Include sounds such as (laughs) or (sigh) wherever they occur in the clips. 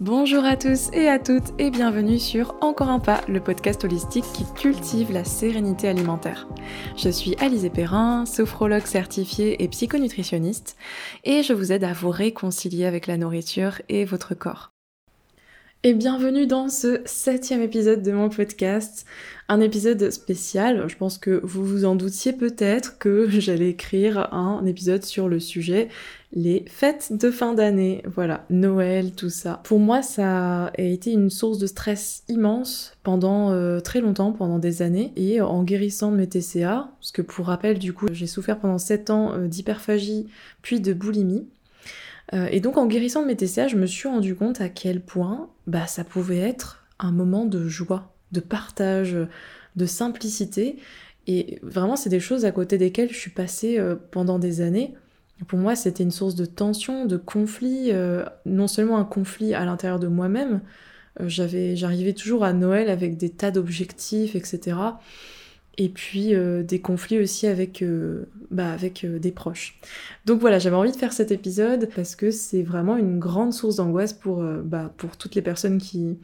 Bonjour à tous et à toutes et bienvenue sur Encore un pas, le podcast holistique qui cultive la sérénité alimentaire. Je suis Alizé Perrin, sophrologue certifiée et psychonutritionniste et je vous aide à vous réconcilier avec la nourriture et votre corps. Et bienvenue dans ce septième épisode de mon podcast, un épisode spécial. Je pense que vous vous en doutiez peut-être que (laughs) j'allais écrire un épisode sur le sujet les fêtes de fin d'année, voilà, Noël, tout ça. Pour moi, ça a été une source de stress immense pendant euh, très longtemps, pendant des années, et en guérissant de mes TCA, parce que pour rappel, du coup, j'ai souffert pendant 7 ans euh, d'hyperphagie, puis de boulimie. Euh, et donc en guérissant de mes TCA, je me suis rendu compte à quel point bah, ça pouvait être un moment de joie, de partage, de simplicité. Et vraiment, c'est des choses à côté desquelles je suis passée pendant des années pour moi, c'était une source de tension, de conflit, euh, non seulement un conflit à l'intérieur de moi-même, euh, j'arrivais toujours à Noël avec des tas d'objectifs, etc. Et puis euh, des conflits aussi avec, bah, avec des proches. Donc voilà, j'avais envie de faire cet épisode parce que c'est vraiment une grande source d'angoisse pour, bah, pour toutes les personnes qui,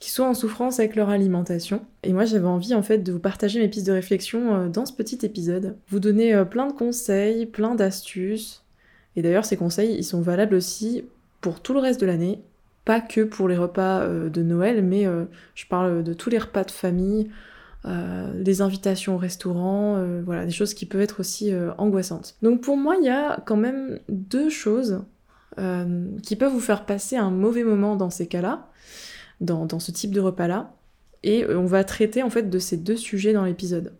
qui sont en souffrance avec leur alimentation. Et moi j'avais envie en fait de vous partager mes pistes de réflexion euh, dans ce petit épisode, vous donner euh, plein de conseils, plein d'astuces. Et d'ailleurs ces conseils ils sont valables aussi pour tout le reste de l'année, pas que pour les repas euh, de Noël, mais je parle de tous les repas de famille, les invitations au restaurant, voilà, des choses qui peuvent être aussi angoissantes. Donc pour moi, il y a quand même deux choses qui peuvent vous faire passer un mauvais moment dans ces cas-là dans, ce type de repas-là. Et euh, on va traiter en fait de ces deux sujets dans l'épisode.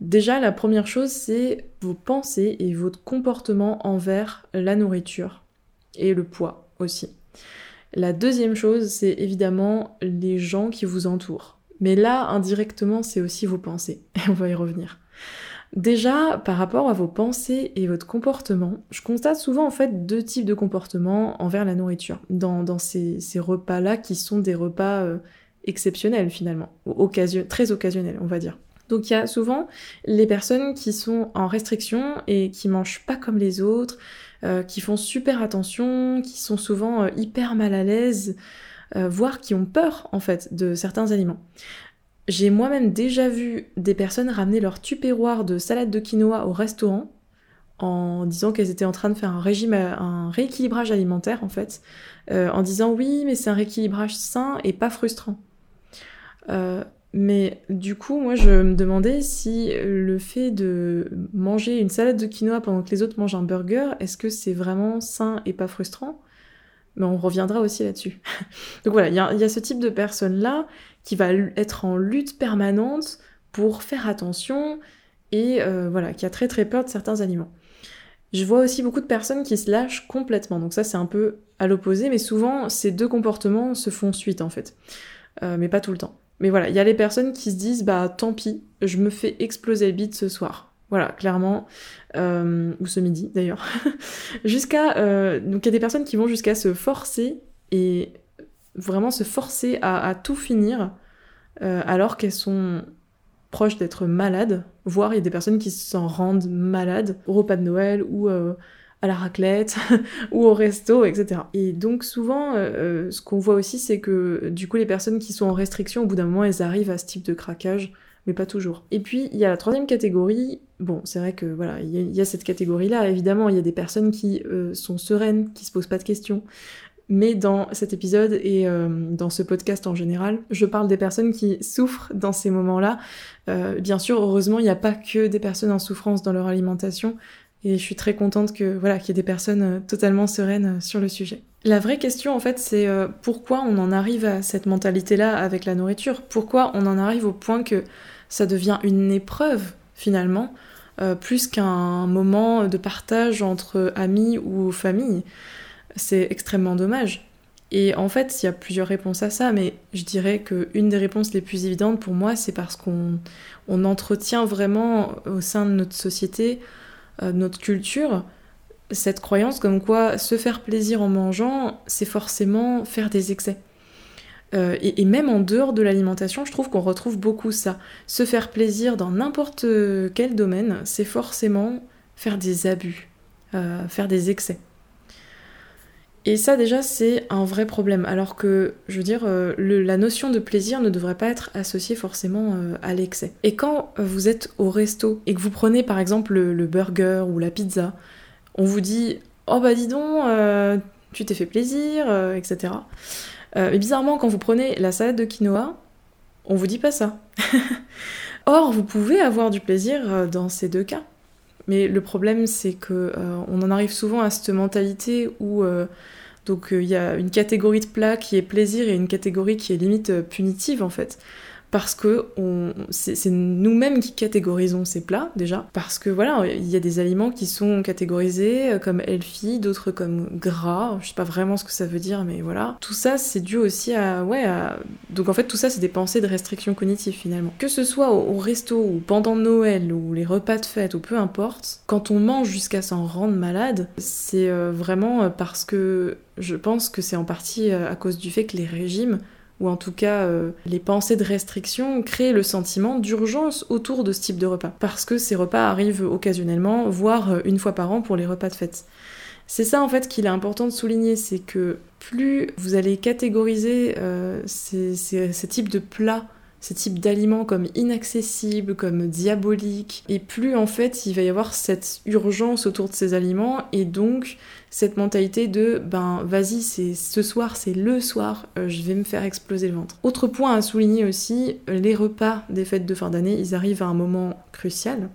Déjà, la première chose, c'est vos pensées et votre comportement envers la nourriture et le poids aussi. La deuxième chose, c'est évidemment les gens qui vous entourent. Mais là, indirectement, c'est aussi vos pensées. (laughs) Et on va y revenir. Déjà, par rapport à vos pensées et votre comportement, je constate souvent en fait deux types de comportements envers la nourriture dans, ces, repas-là qui sont des repas euh, exceptionnels finalement, très occasionnels on va dire. Donc il y a souvent les personnes qui sont en restriction et qui mangent pas comme les autres, euh, qui font super attention, qui sont souvent euh, hyper mal à l'aise, voire qui ont peur en fait de certains aliments. J'ai moi-même déjà vu des personnes ramener leur tupéroir de salade de quinoa au restaurant en disant qu'elles étaient en train de faire un régime, un rééquilibrage alimentaire en fait, euh, en disant oui mais c'est un rééquilibrage sain et pas frustrant. Euh, mais du coup, moi, je me demandais si le fait de manger une salade de quinoa pendant que les autres mangent un burger, est-ce que c'est vraiment sain et pas frustrant? Mais on reviendra aussi là-dessus. (laughs) Donc voilà, il y, a ce type de personnes-là qui va être en lutte permanente pour faire attention et euh, voilà, qui a très très peur de certains aliments. Je vois aussi beaucoup de personnes qui se lâchent complètement, donc ça c'est un peu à l'opposé, mais souvent ces deux comportements se font suite en fait, euh, mais pas tout le temps. Mais voilà, il y a les personnes qui se disent bah tant pis, je me fais exploser le bide ce soir. Voilà, clairement, euh, ou ce midi d'ailleurs. (laughs) jusqu'à donc il y a des personnes qui vont jusqu'à se forcer et vraiment se forcer à, tout finir euh, alors qu'elles sont proches d'être malades, voire il y a des personnes qui s'en rendent malades au repas de Noël ou euh, à la raclette (laughs) ou au resto, etc. Et donc souvent, euh, ce qu'on voit aussi, c'est que du coup, les personnes qui sont en restriction, au bout d'un moment, elles arrivent à ce type de craquage, mais pas toujours. Et puis, il y a la troisième catégorie. Bon, c'est vrai que voilà, il y, a cette catégorie-là. Évidemment, il y a des personnes qui sont sereines, qui se posent pas de questions, mais dans cet épisode et euh, dans ce podcast en général, je parle des personnes qui souffrent dans ces moments-là. Euh, bien sûr, heureusement, il n'y a pas que des personnes en souffrance dans leur alimentation. Et je suis très contente que voilà qu'il y ait des personnes euh, totalement sereines sur le sujet. La vraie question en fait c'est pourquoi on en arrive à cette mentalité-là avec la nourriture? Pourquoi on en arrive au point que ça devient une épreuve finalement plus qu'un moment de partage entre amis ou famille? C'est extrêmement dommage. Et en fait, il y a plusieurs réponses à ça, mais je dirais qu'une des réponses les plus évidentes pour moi, c'est parce qu'on on entretient vraiment au sein de notre société, euh, notre culture, cette croyance comme quoi se faire plaisir en mangeant, c'est forcément faire des excès. Euh, et, même en dehors de l'alimentation, je trouve qu'on retrouve beaucoup ça. Se faire plaisir dans n'importe quel domaine, c'est forcément faire des abus, euh, faire des excès. Et ça déjà c'est un vrai problème, alors que je veux dire, euh, la notion de plaisir ne devrait pas être associée forcément euh, à l'excès. Et quand vous êtes au resto et que vous prenez par exemple le, burger ou la pizza, on vous dit oh bah dis donc, euh, tu t'es fait plaisir, etc. mais bizarrement quand vous prenez la salade de quinoa, on vous dit pas ça. (laughs) Or vous pouvez avoir du plaisir dans ces deux cas. Mais le problème, c'est que euh, on en arrive souvent à cette mentalité où euh, euh, il y a une catégorie de plats qui est plaisir et une catégorie qui est limite punitive en fait parce que c'est nous-mêmes qui catégorisons ces plats déjà, parce que voilà, il y a des aliments qui sont catégorisés euh, comme healthy, d'autres comme gras, je sais pas vraiment ce que ça veut dire, mais voilà. Tout ça, c'est dû aussi à, ouais, donc en fait tout ça, c'est des pensées de restriction cognitive finalement. Que ce soit au, resto ou pendant Noël ou les repas de fête ou peu importe, quand on mange jusqu'à s'en rendre malade, c'est euh, vraiment euh, parce que je pense que c'est en partie à cause du fait que les régimes ou en tout cas euh, les pensées de restriction, créent le sentiment d'urgence autour de ce type de repas. Parce que ces repas arrivent occasionnellement, voire euh, une fois par an pour les repas de fête. C'est ça en fait qu'il est important de souligner, c'est que plus vous allez catégoriser euh, ces, ces types de plats ces types d'aliments comme inaccessibles, comme diaboliques, et plus en fait il va y avoir cette urgence autour de ces aliments, et donc cette mentalité de ben vas-y c'est ce soir c'est le soir euh, je vais me faire exploser le ventre. Autre point à souligner aussi, les repas des fêtes de fin d'année ils arrivent à un moment crucial.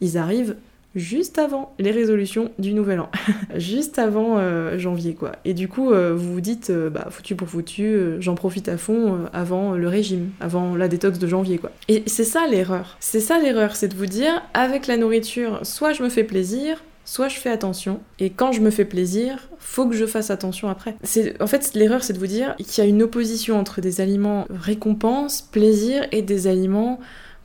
Ils arrivent juste avant les résolutions du nouvel an, (laughs) juste avant euh, janvier quoi. Et du coup, euh, vous vous dites, euh, bah foutu pour foutu, j'en profite à fond avant le régime, avant la détox de janvier quoi. Et c'est ça l'erreur. C'est ça l'erreur, c'est de vous dire, avec la nourriture, soit je me fais plaisir, soit je fais attention, et quand je me fais plaisir, faut que je fasse attention après. En fait, l'erreur, c'est de vous dire qu'il y a une opposition entre des aliments récompense, plaisir, et des aliments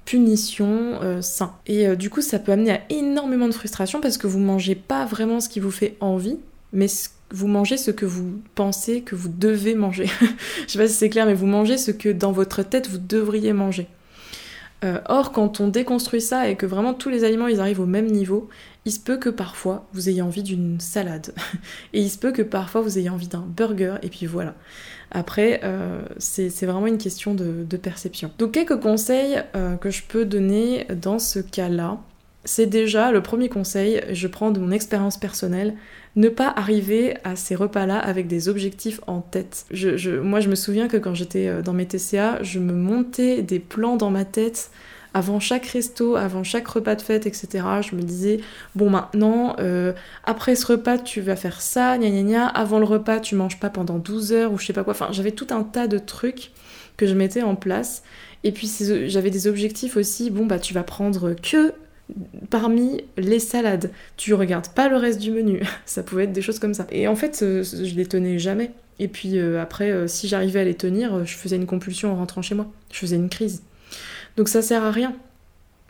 punition, euh, sain. Et euh, du coup, ça peut amener à énormément de frustration parce que vous mangez pas vraiment ce qui vous fait envie, mais vous mangez ce que vous pensez que vous devez manger. (laughs) Je sais pas si c'est clair, mais vous mangez ce que dans votre tête vous devriez manger. Euh, or, quand on déconstruit ça et que vraiment tous les aliments ils arrivent au même niveau, il se peut que parfois vous ayez envie d'une salade. (laughs) et il se peut que parfois vous ayez envie d'un burger, et puis voilà. Après, euh, c'est vraiment une question de, perception. Donc quelques conseils euh, que je peux donner dans ce cas-là. C'est déjà le premier conseil, je prends de mon expérience personnelle, ne pas arriver à ces repas-là avec des objectifs en tête. moi, je me souviens que quand j'étais euh, dans mes TCA, je me montais des plans dans ma tête avant chaque resto, avant chaque repas de fête, etc. Je me disais, bon maintenant, euh, après ce repas, tu vas faire ça, gna gna gna, avant le repas, tu manges pas pendant 12 heures ou je sais pas quoi. Enfin, j'avais tout un tas de trucs que je mettais en place. Et puis j'avais des objectifs aussi, bon bah tu vas prendre que parmi les salades. Tu regardes pas le reste du menu. (laughs) ça pouvait être des choses comme ça. Et en fait, euh, je les tenais jamais. Et puis euh, après, si j'arrivais à les tenir, je faisais une compulsion en rentrant chez moi. Je faisais une crise. Donc ça sert à rien.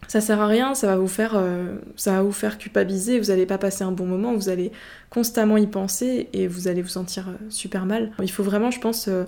Ça sert à rien, ça va vous faire, euh, ça va vous faire culpabiliser, vous n'allez pas passer un bon moment, vous allez constamment y penser et vous allez vous sentir euh, super mal. Il faut vraiment, je pense, euh,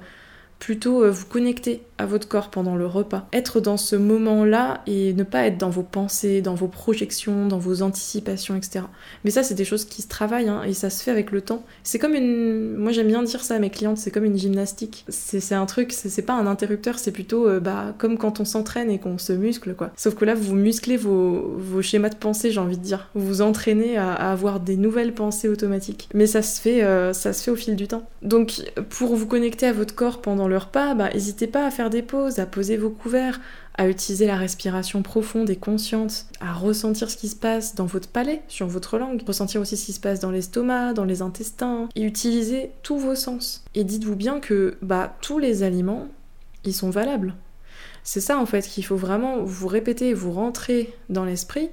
plutôt euh, vous connecter à votre corps pendant le repas. Être dans ce moment-là et ne pas être dans vos pensées, dans vos projections, dans vos anticipations, etc. Mais ça, c'est des choses qui se travaillent hein, et ça se fait avec le temps. C'est comme une... Moi, j'aime bien dire ça à mes clientes, c'est comme une gymnastique. C'est un truc, c'est pas un interrupteur, c'est plutôt euh, bah, comme quand on s'entraîne et qu'on se muscle, quoi. Sauf que là, vous musclez vos, vos schémas de pensée, j'ai envie de dire. Vous vous entraînez à, avoir des nouvelles pensées automatiques. Mais ça se fait, euh, ça se fait au fil du temps. Donc, pour vous connecter à votre corps pendant le repas, bah, n'hésitez pas à faire des pauses, à poser vos couverts, à utiliser la respiration profonde et consciente, à ressentir ce qui se passe dans votre palais, sur votre langue, ressentir aussi ce qui se passe dans l'estomac, dans les intestins, et utiliser tous vos sens. Et dites-vous bien que bah, tous les aliments, ils sont valables. C'est ça en fait qu'il faut vraiment vous répéter, vous rentrer dans l'esprit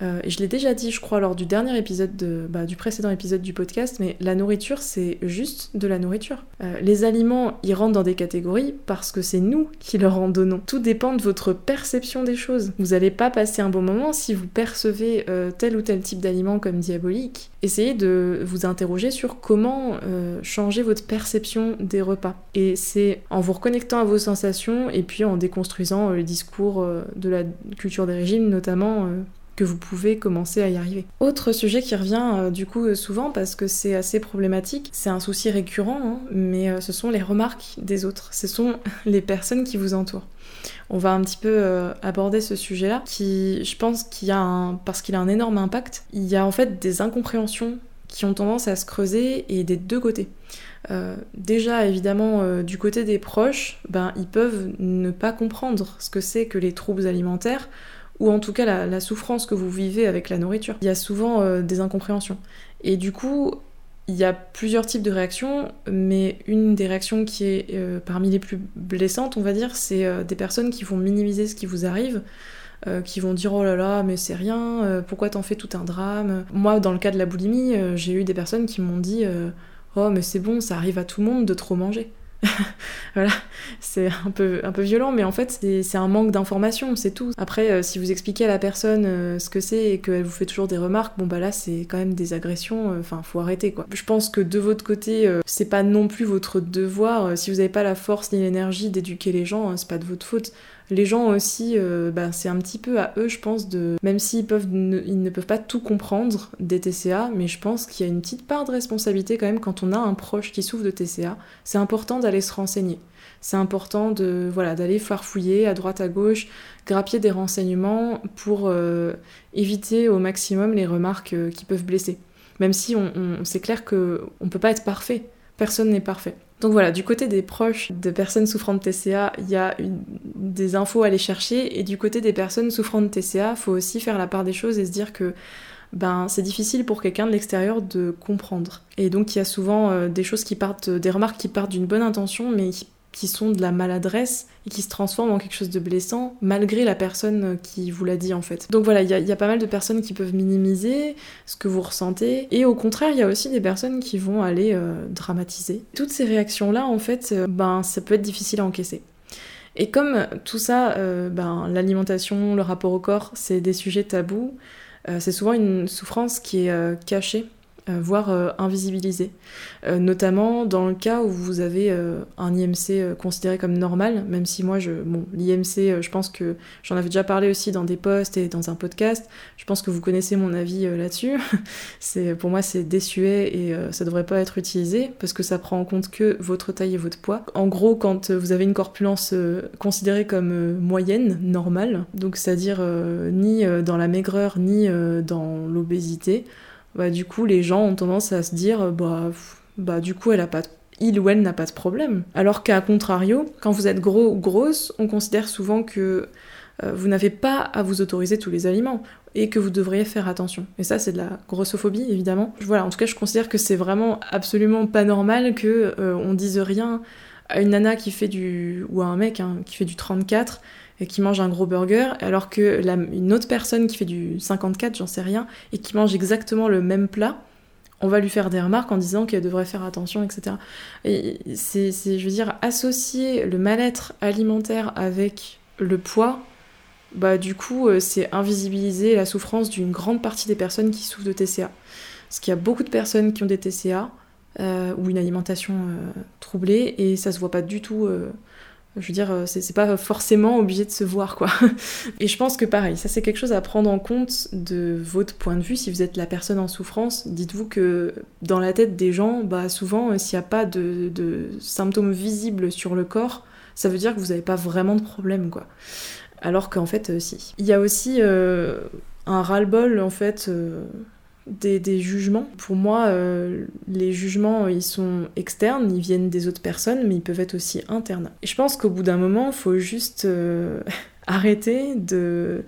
euh, je l'ai déjà dit, je crois, lors du dernier épisode, de, bah, du précédent épisode du podcast, mais la nourriture, c'est juste de la nourriture. Euh, les aliments, ils rentrent dans des catégories parce que c'est nous qui leur en donnons. Tout dépend de votre perception des choses. Vous n'allez pas passer un bon moment si vous percevez euh, tel ou tel type d'aliment comme diabolique. Essayez de vous interroger sur comment changer votre perception des repas. Et c'est en vous reconnectant à vos sensations et puis en déconstruisant le discours de la culture des régimes, notamment que vous pouvez commencer à y arriver. Autre sujet qui revient euh, du coup souvent parce que c'est assez problématique, c'est un souci récurrent, hein, mais ce sont les remarques des autres, ce sont (laughs) les personnes qui vous entourent. On va un petit peu aborder ce sujet-là, qui, je pense, qu'il y a un, parce qu'il a un énorme impact. Il y a en fait des incompréhensions qui ont tendance à se creuser et des deux côtés. Euh, déjà, évidemment, euh, du côté des proches, ben, ils peuvent ne pas comprendre ce que c'est que les troubles alimentaires, ou en tout cas la, souffrance que vous vivez avec la nourriture. Il y a souvent euh, des incompréhensions. Et du coup, il y a plusieurs types de réactions, mais une des réactions qui est parmi les plus blessantes, on va dire, c'est des personnes qui vont minimiser ce qui vous arrive. qui vont dire oh là là mais c'est rien, pourquoi t'en fais tout un drame? Moi dans le cas de la boulimie, j'ai eu des personnes qui m'ont dit oh mais c'est bon, ça arrive à tout le monde de trop manger. (laughs) voilà, c'est un peu, un peu violent, mais en fait, c'est un manque d'information, c'est tout. Après, euh, si vous expliquez à la personne euh, ce que c'est et qu'elle vous fait toujours des remarques, bon bah là, c'est quand même des agressions, euh, enfin, faut arrêter quoi. Je pense que de votre côté, c'est pas non plus votre devoir, si vous n'avez pas la force ni l'énergie d'éduquer les gens, c'est pas de votre faute les gens aussi, euh, bah, c'est un petit peu à eux, je pense, de. Même s'ils peuvent ne, ils ne peuvent pas tout comprendre des TCA, mais je pense qu'il y a une petite part de responsabilité quand même quand on a un proche qui souffre de TCA. C'est important d'aller se renseigner. C'est important de voilà d'aller farfouiller à droite à gauche, grappiller des renseignements pour euh, éviter au maximum les remarques euh, qui peuvent blesser. Même si on, c'est clair que on peut pas être parfait. Personne n'est parfait. Donc voilà, du côté des proches de personnes souffrant de TCA, il y a des infos à aller chercher, et du côté des personnes souffrant de TCA, faut aussi faire la part des choses et se dire que ben c'est difficile pour quelqu'un de l'extérieur de comprendre. Et donc il y a souvent euh, des choses qui partent, des remarques qui partent d'une bonne intention, mais qui qui sont de la maladresse et qui se transforment en quelque chose de blessant malgré la personne qui vous l'a dit en fait. Donc voilà, il y, a pas mal de personnes qui peuvent minimiser ce que vous ressentez et au contraire, il y a aussi des personnes qui vont aller euh, dramatiser. Toutes ces réactions-là, en fait, euh, ben ça peut être difficile à encaisser. Et comme tout ça, euh, ben, l'alimentation, le rapport au corps, c'est des sujets tabous, c'est souvent une souffrance qui est cachée voire euh, invisibilisé. Euh, notamment dans le cas où vous avez un IMC considéré comme normal, même si moi, je, bon, l'IMC, je pense que j'en avais déjà parlé aussi dans des posts et dans un podcast. Je pense que vous connaissez mon avis là-dessus. (laughs) pour moi, c'est désuet et ça devrait pas être utilisé parce que ça prend en compte que votre taille et votre poids. En gros, quand vous avez une corpulence considérée comme moyenne, normale, donc c'est-à-dire ni dans la maigreur ni dans l'obésité, bah, du coup, les gens ont tendance à se dire, bah, bah du coup, elle a pas il ou elle n'a pas de problème. Alors qu'à contrario, quand vous êtes gros ou grosse, on considère souvent que euh, vous n'avez pas à vous autoriser tous les aliments et que vous devriez faire attention. Et ça, c'est de la grossophobie, évidemment. Voilà, en tout cas, je considère que c'est vraiment absolument pas normal que euh, dise rien à une nana qui fait du ou à un mec hein, qui fait du 34 et qui mange un gros burger, alors que une autre personne qui fait du 54, j'en sais rien, et qui mange exactement le même plat, on va lui faire des remarques en disant qu'elle devrait faire attention, etc. Et c'est, je veux dire, associer le mal-être alimentaire avec le poids, bah du coup, euh, c'est invisibiliser la souffrance d'une grande partie des personnes qui souffrent de TCA. Parce qu'il y a beaucoup de personnes qui ont des TCA euh, ou une alimentation euh, troublée et ça se voit pas du tout je veux dire, c'est pas forcément obligé de se voir, quoi. (laughs) Et je pense que pareil, ça c'est quelque chose à prendre en compte de votre point de vue. Si vous êtes la personne en souffrance, dites-vous que dans la tête des gens, bah souvent, euh, s'il n'y a pas de, symptômes visibles sur le corps, ça veut dire que vous n'avez pas vraiment de problème, quoi. Alors qu'en fait, euh, si. Il y a aussi euh, un ras-le-bol, en fait des, jugements. Pour moi, euh, les jugements, ils sont externes, ils viennent des autres personnes, mais ils peuvent être aussi internes. Et je pense qu'au bout d'un moment, il faut juste euh, (laughs) arrêter de,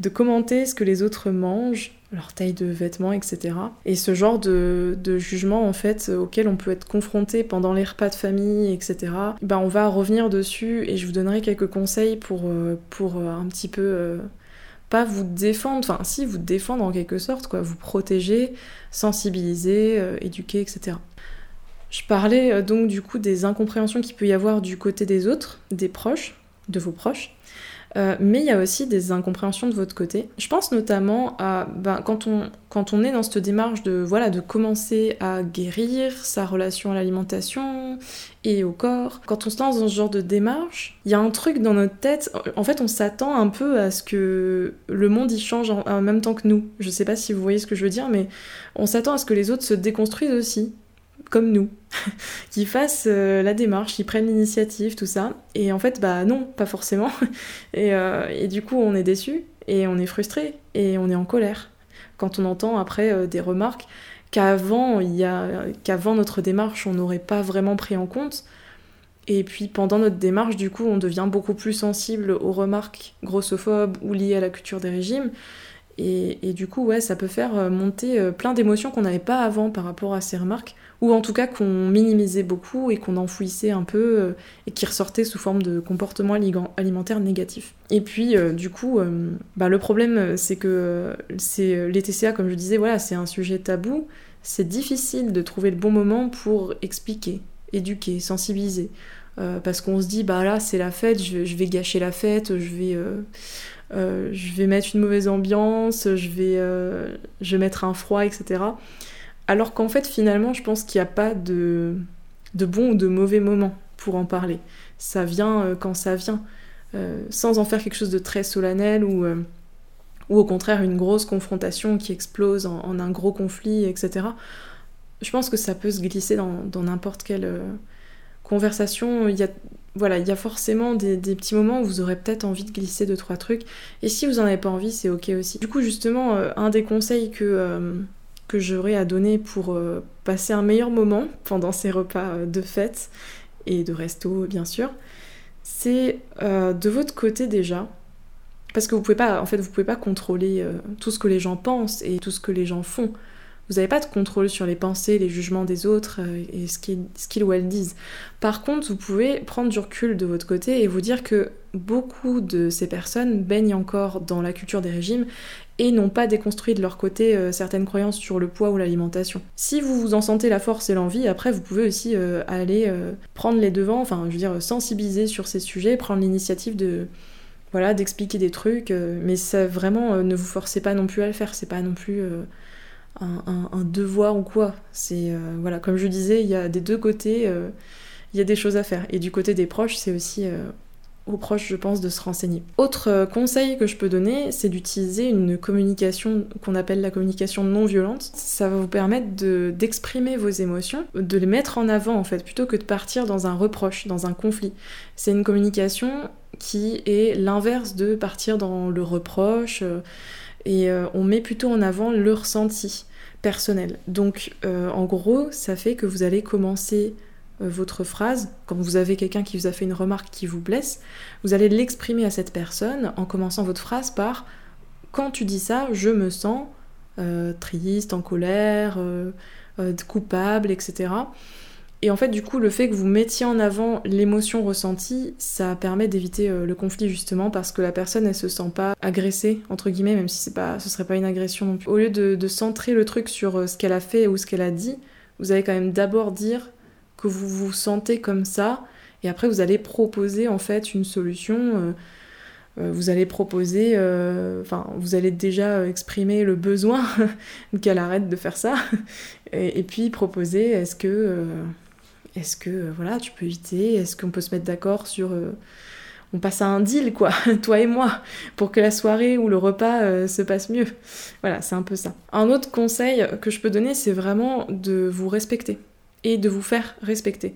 de commenter ce que les autres mangent, leur taille de vêtements, etc. Et ce genre de, de jugement, en fait, auquel on peut être confronté pendant les repas de famille, etc. Ben, on va revenir dessus et je vous donnerai quelques conseils pour, euh, pour un petit peu vous défendre, enfin si vous défendre en quelque sorte, quoi, vous protéger, sensibiliser, euh, éduquer, etc. Je parlais euh, donc du coup des incompréhensions qu'il peut y avoir du côté des autres, des proches, de vos proches. Euh, mais il y a aussi des incompréhensions de votre côté. Je pense notamment à ben, quand, on, quand on est dans cette démarche de, voilà, de commencer à guérir sa relation à l'alimentation et au corps, quand on se lance dans ce genre de démarche, il y a un truc dans notre tête, en fait on s'attend un peu à ce que le monde y change en, même temps que nous. Je sais pas si vous voyez ce que je veux dire, mais on s'attend à ce que les autres se déconstruisent aussi comme nous, (laughs) qui fassent euh, la démarche, qui prennent l'initiative, tout ça. Et en fait, bah non, pas forcément. (laughs) Et, euh, et du coup, on est déçu, et on est frustré, et on est en colère. Quand on entend après euh, des remarques qu'avant, qu'avant notre démarche, on n'aurait pas vraiment pris en compte. Et puis pendant notre démarche, du coup, on devient beaucoup plus sensible aux remarques grossophobes ou liées à la culture des régimes. Et, et du coup, ouais, ça peut faire monter plein d'émotions qu'on n'avait pas avant par rapport à ces remarques ou en tout cas qu'on minimisait beaucoup et qu'on enfouissait un peu euh, et qui ressortait sous forme de comportement alimentaire négatif. Et puis euh, du coup, euh, bah, le problème c'est que les TCA, comme je disais, voilà, c'est un sujet tabou. C'est difficile de trouver le bon moment pour expliquer, éduquer, sensibiliser. parce qu'on se dit, bah là c'est la fête, je, vais gâcher la fête, je vais, je vais mettre une mauvaise ambiance, je vais, je vais mettre un froid, etc. Alors qu'en fait, finalement, je pense qu'il n'y a pas de, de bon ou de mauvais moment pour en parler. Ça vient euh, quand ça vient, euh, sans en faire quelque chose de très solennel ou, euh, ou au contraire une grosse confrontation qui explose en, un gros conflit, etc. Je pense que ça peut se glisser dans n'importe quelle conversation. Il y a, voilà, il y a forcément des, des, petits moments où vous aurez peut-être envie de glisser deux, trois trucs. Et si vous n'en avez pas envie, c'est ok aussi. Du coup, justement, un des conseils que que j'aurais à donner pour euh, passer un meilleur moment pendant ces repas euh, de fête et de resto bien sûr, c'est euh, de votre côté déjà, parce que vous pouvez pas, en fait, vous pouvez pas contrôler tout ce que les gens pensent et tout ce que les gens font. Vous n'avez pas de contrôle sur les pensées, les jugements des autres et ce qu'ils ou elles disent. Par contre, vous pouvez prendre du recul de votre côté et vous dire que beaucoup de ces personnes baignent encore dans la culture des régimes et n'ont pas déconstruit de leur côté euh, certaines croyances sur le poids ou l'alimentation. Si vous vous en sentez la force et l'envie, après vous pouvez aussi euh, aller euh, prendre les devants, enfin je veux dire sensibiliser sur ces sujets, prendre l'initiative de voilà d'expliquer des trucs, mais vraiment ne vous forcez pas non plus à le faire, c'est pas non plus un, devoir ou quoi. C'est voilà comme je disais, il y a des deux côtés, il y a des choses à faire et du côté des proches c'est aussi aux proches, je pense, de se renseigner. Autre euh, conseil que je peux donner, c'est d'utiliser une communication qu'on appelle la communication non violente. Ça va vous permettre d'exprimer vos émotions, de les mettre en avant en fait, plutôt que de partir dans un reproche, dans un conflit. C'est une communication qui est l'inverse de partir dans le reproche, euh, et euh, on met plutôt en avant le ressenti personnel. Donc en gros, ça fait que vous allez commencer euh, votre phrase, quand vous avez quelqu'un qui vous a fait une remarque qui vous blesse, vous allez l'exprimer à cette personne en commençant votre phrase par Quand tu dis ça, je me sens euh, triste, en colère, euh, coupable, etc. Et en fait, du coup, le fait que vous mettiez en avant l'émotion ressentie, ça permet d'éviter le conflit justement parce que la personne, elle se sent pas agressée entre guillemets, même si c'est pas, ce serait pas une agression non plus. Au lieu de, centrer le truc sur ce qu'elle a fait ou ce qu'elle a dit, vous allez quand même d'abord dire que vous vous sentez comme ça, et après vous allez proposer en fait une solution. Euh, euh, vous allez proposer, euh, enfin, vous allez déjà exprimer le besoin (laughs) qu'elle arrête de faire ça, (laughs) et, puis proposer est-ce que, est-ce que, voilà, tu peux éviter, est-ce qu'on peut se mettre d'accord sur on passe à un deal, quoi, (laughs) toi et moi, pour que la soirée ou le repas se passe mieux. Voilà, c'est un peu ça. Un autre conseil que je peux donner, c'est vraiment de vous respecter et de vous faire respecter.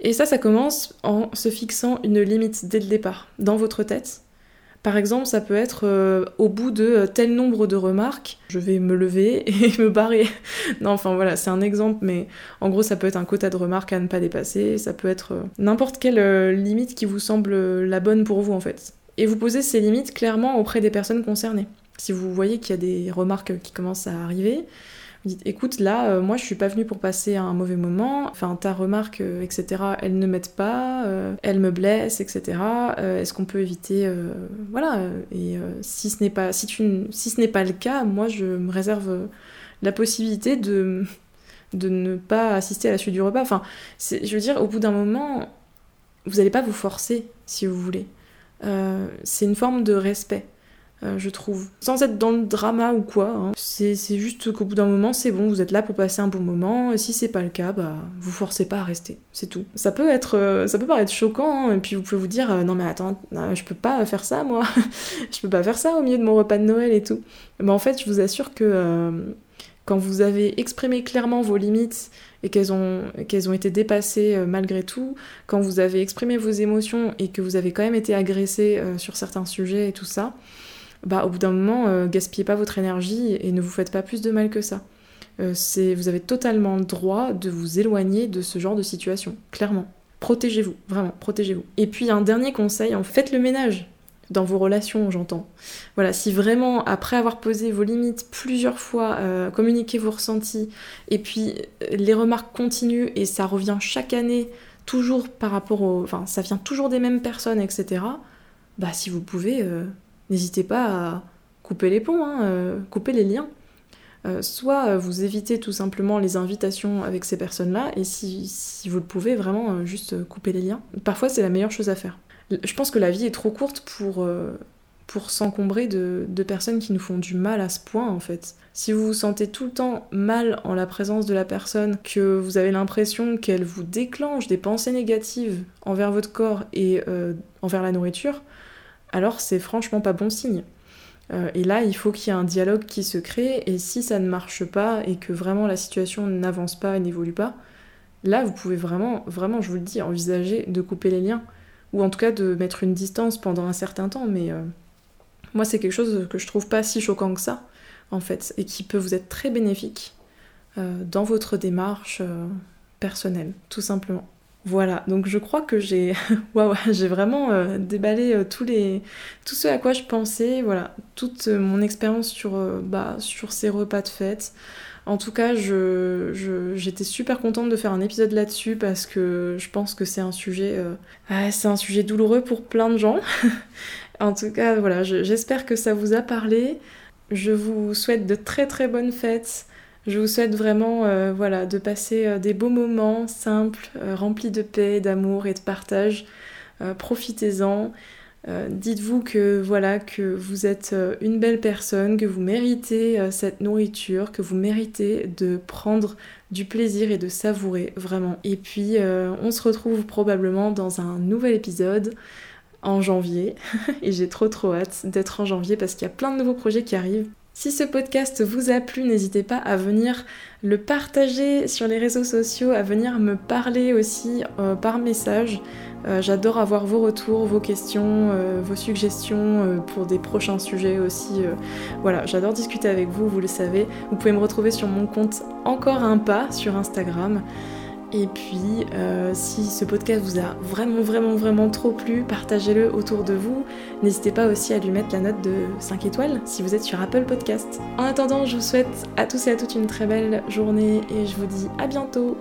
Et ça, ça commence en se fixant une limite dès le départ, dans votre tête. Par exemple, ça peut être euh, au bout de euh, tel nombre de remarques, je vais me lever (laughs) et me barrer. non, enfin voilà, c'est un exemple, mais en gros, ça peut être un quota de remarques à ne pas dépasser, ça peut être euh, n'importe quelle limite qui vous semble la bonne pour vous en fait. Et vous posez ces limites clairement auprès des personnes concernées. Si vous voyez qu'il y a des remarques qui commencent à arriver, écoute là euh, moi je suis pas venue pour passer un mauvais moment. Enfin ta remarque euh, etc elle ne m'aide pas euh, elle me blesse etc est-ce qu'on peut éviter voilà et si ce n'est pas si tu si ce n'est pas le cas moi je me réserve la possibilité de de ne pas assister à la suite du repas. Enfin je veux dire au bout d'un moment vous n'allez pas vous forcer si vous voulez. C'est une forme de respect. Euh, je trouve. Sans être dans le drama ou quoi. Hein. C'est juste qu'au bout d'un moment, c'est bon, vous êtes là pour passer un bon moment. Et si c'est pas le cas, bah, vous forcez pas à rester. C'est tout. Ça peut être, euh, ça peut paraître choquant, hein, et puis vous pouvez vous dire, euh, non mais attends, je peux pas faire ça moi. (laughs) je peux pas faire ça au milieu de mon repas de Noël et tout. Mais en fait, je vous assure que quand vous avez exprimé clairement vos limites et qu'elles ont, qu'elles ont été dépassées malgré tout, quand vous avez exprimé vos émotions et que vous avez quand même été agressé sur certains sujets et tout ça, bah, au bout d'un moment, euh, gaspillez pas votre énergie et ne vous faites pas plus de mal que ça. Euh, vous avez totalement le droit de vous éloigner de ce genre de situation, clairement. Protégez-vous, vraiment, protégez-vous. Et puis un dernier conseil, en faites le ménage dans vos relations, j'entends. Voilà, si vraiment, après avoir posé vos limites plusieurs fois, euh, communiquez vos ressentis, et puis les remarques continuent et ça revient chaque année, toujours par rapport au... Enfin, ça vient toujours des mêmes personnes, etc. Bah si vous pouvez, n'hésitez pas à couper les ponts, hein, euh, couper les liens. Euh, soit euh, vous évitez tout simplement les invitations avec ces personnes-là, et si, vous le pouvez, vraiment juste couper les liens. Parfois, c'est la meilleure chose à faire. Je pense que la vie est trop courte pour, pour s'encombrer de, de, personnes qui nous font du mal à ce point, en fait. Si vous vous sentez tout le temps mal en la présence de la personne, que vous avez l'impression qu'elle vous déclenche des pensées négatives envers votre corps et envers la nourriture, alors c'est franchement pas bon signe. Euh, et là, il faut qu'il y ait un dialogue qui se crée, et si ça ne marche pas et que vraiment la situation n'avance pas et n'évolue pas, là, vous pouvez vraiment, vraiment, je vous le dis, envisager de couper les liens, ou en tout cas de mettre une distance pendant un certain temps, mais euh, moi, c'est quelque chose que je trouve pas si choquant que ça, en fait, et qui peut vous être très bénéfique euh, dans votre démarche personnelle, tout simplement. Voilà, donc je crois que j'ai (laughs) j'ai vraiment euh, déballé euh, tous les tout ce à quoi je pensais, voilà, toute euh, mon expérience sur bah, sur ces repas de fête. En tout cas, je, j'étais super contente de faire un épisode là-dessus parce que je pense que c'est un sujet c'est un sujet douloureux pour plein de gens. (laughs) en tout cas, voilà, j'espère que ça vous a parlé. Je vous souhaite de très très bonnes fêtes. Je vous souhaite vraiment euh, voilà, de passer euh, des beaux moments simples, euh, remplis de paix, d'amour et de partage. Profitez-en. Dites-vous que voilà que vous êtes une belle personne, que vous méritez cette nourriture, que vous méritez de prendre du plaisir et de savourer vraiment. Et puis on se retrouve probablement dans un nouvel épisode en janvier (laughs) et j'ai trop trop hâte d'être en janvier parce qu'il y a plein de nouveaux projets qui arrivent. Si ce podcast vous a plu, n'hésitez pas à venir le partager sur les réseaux sociaux, à venir me parler aussi euh, par message. Euh, j'adore avoir vos retours, vos questions, euh, vos suggestions pour des prochains sujets aussi. voilà, j'adore discuter avec vous, vous le savez. Vous pouvez me retrouver sur mon compte Encore un pas sur Instagram. Et puis, euh, si ce podcast vous a vraiment, vraiment, vraiment trop plu, partagez-le autour de vous. N'hésitez pas aussi à lui mettre la note de 5 étoiles si vous êtes sur Apple Podcast. En attendant, je vous souhaite à tous et à toutes une très belle journée et je vous dis à bientôt